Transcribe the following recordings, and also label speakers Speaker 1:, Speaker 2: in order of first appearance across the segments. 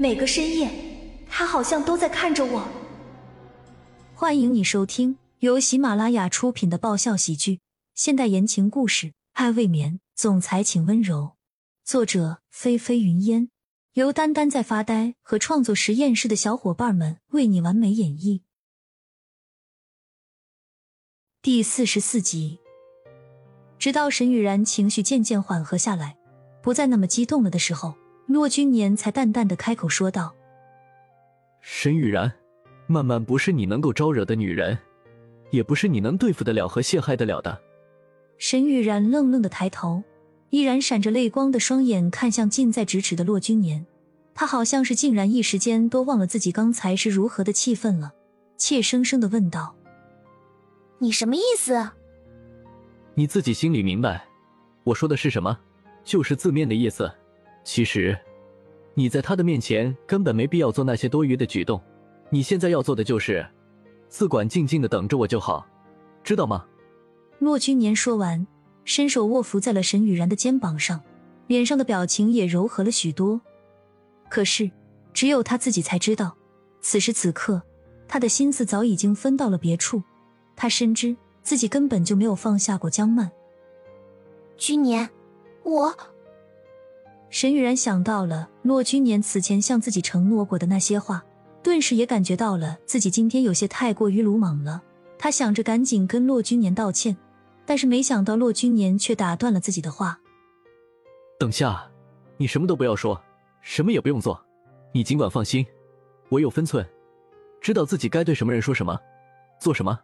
Speaker 1: 每个深夜，他好像都在看着我。
Speaker 2: 欢迎你收听由喜马拉雅出品的爆笑喜剧、现代言情故事《爱未眠》，总裁请温柔。作者：菲菲云烟，由丹丹在发呆和创作实验室的小伙伴们为你完美演绎。第四十四集，直到沈雨然情绪渐渐缓和下来，不再那么激动了的时候，骆君年才淡淡的开口说道：“
Speaker 3: 沈雨然，曼曼不是你能够招惹的女人，也不是你能对付得了和陷害得了的。”
Speaker 2: 沈雨然愣愣的抬头，依然闪着泪光的双眼看向近在咫尺的骆君年，他好像是竟然一时间都忘了自己刚才是如何的气愤了，怯生生的问道。
Speaker 4: 你什么意思？
Speaker 3: 你自己心里明白，我说的是什么，就是字面的意思。其实，你在他的面前根本没必要做那些多余的举动。你现在要做的就是，自管静静的等着我就好，知道吗？
Speaker 2: 骆君年说完，伸手握扶在了沈雨然的肩膀上，脸上的表情也柔和了许多。可是，只有他自己才知道，此时此刻，他的心思早已经分到了别处。他深知自己根本就没有放下过江曼。
Speaker 4: 君年，我
Speaker 2: 沈雨然想到了骆君年此前向自己承诺过的那些话，顿时也感觉到了自己今天有些太过于鲁莽了。他想着赶紧跟骆君年道歉，但是没想到骆君年却打断了自己的话：“
Speaker 3: 等下，你什么都不要说，什么也不用做，你尽管放心，我有分寸，知道自己该对什么人说什么，做什么。”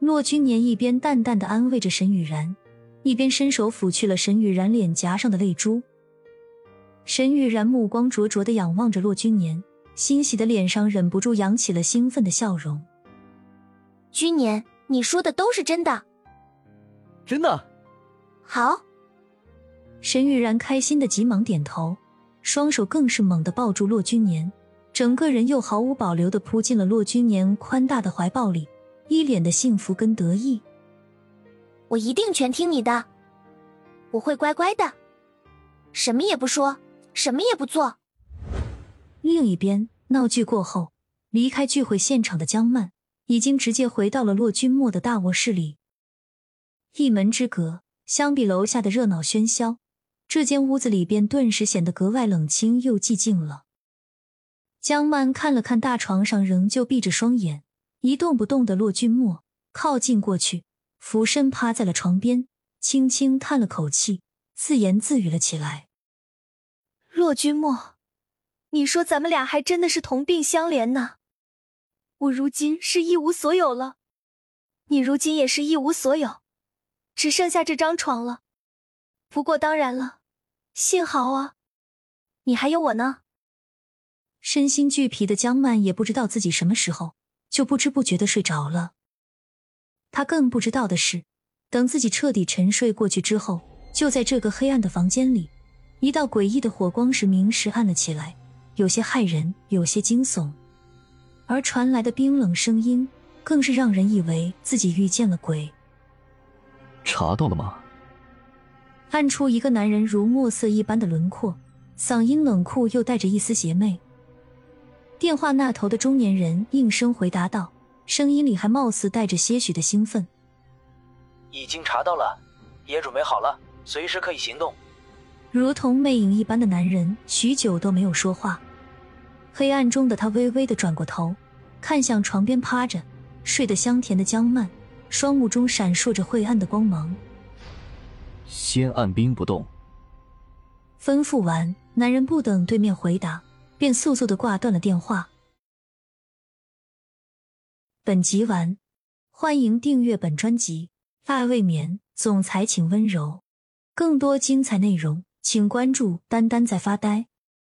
Speaker 2: 骆君年一边淡淡的安慰着沈雨然，一边伸手抚去了沈雨然脸颊上的泪珠。沈玉然目光灼灼的仰望着骆君年，欣喜的脸上忍不住扬起了兴奋的笑容。
Speaker 4: 君年，你说的都是真的？
Speaker 3: 真的。
Speaker 4: 好。
Speaker 2: 沈玉然开心的急忙点头，双手更是猛地抱住骆君年，整个人又毫无保留的扑进了骆君年宽大的怀抱里。一脸的幸福跟得意，
Speaker 4: 我一定全听你的，我会乖乖的，什么也不说，什么也不做。
Speaker 2: 另一边，闹剧过后，离开聚会现场的江曼已经直接回到了骆君莫的大卧室里。一门之隔，相比楼下的热闹喧嚣，这间屋子里边顿时显得格外冷清又寂静了。江曼看了看大床上仍旧闭着双眼。一动不动的骆君莫靠近过去，俯身趴在了床边，轻轻叹了口气，自言自语了起来：“
Speaker 1: 洛君莫，你说咱们俩还真的是同病相怜呢。我如今是一无所有了，你如今也是一无所有，只剩下这张床了。不过当然了，幸好啊，你还有我呢。”
Speaker 2: 身心俱疲的江曼也不知道自己什么时候。就不知不觉的睡着了。他更不知道的是，等自己彻底沉睡过去之后，就在这个黑暗的房间里，一道诡异的火光时明时暗了起来，有些骇人，有些惊悚。而传来的冰冷声音，更是让人以为自己遇见了鬼。
Speaker 3: 查到了吗？
Speaker 2: 暗处一个男人如墨色一般的轮廓，嗓音冷酷又带着一丝邪魅。电话那头的中年人应声回答道，声音里还貌似带着些许的兴奋：“
Speaker 5: 已经查到了，也准备好了，随时可以行动。”
Speaker 2: 如同魅影一般的男人许久都没有说话。黑暗中的他微微的转过头，看向床边趴着睡得香甜的江曼，双目中闪烁着晦暗的光芒。
Speaker 3: 先按兵不动。
Speaker 2: 吩咐完，男人不等对面回答。便速速的挂断了电话。本集完，欢迎订阅本专辑《爱未眠》，总裁请温柔。更多精彩内容，请关注“丹丹在发呆”。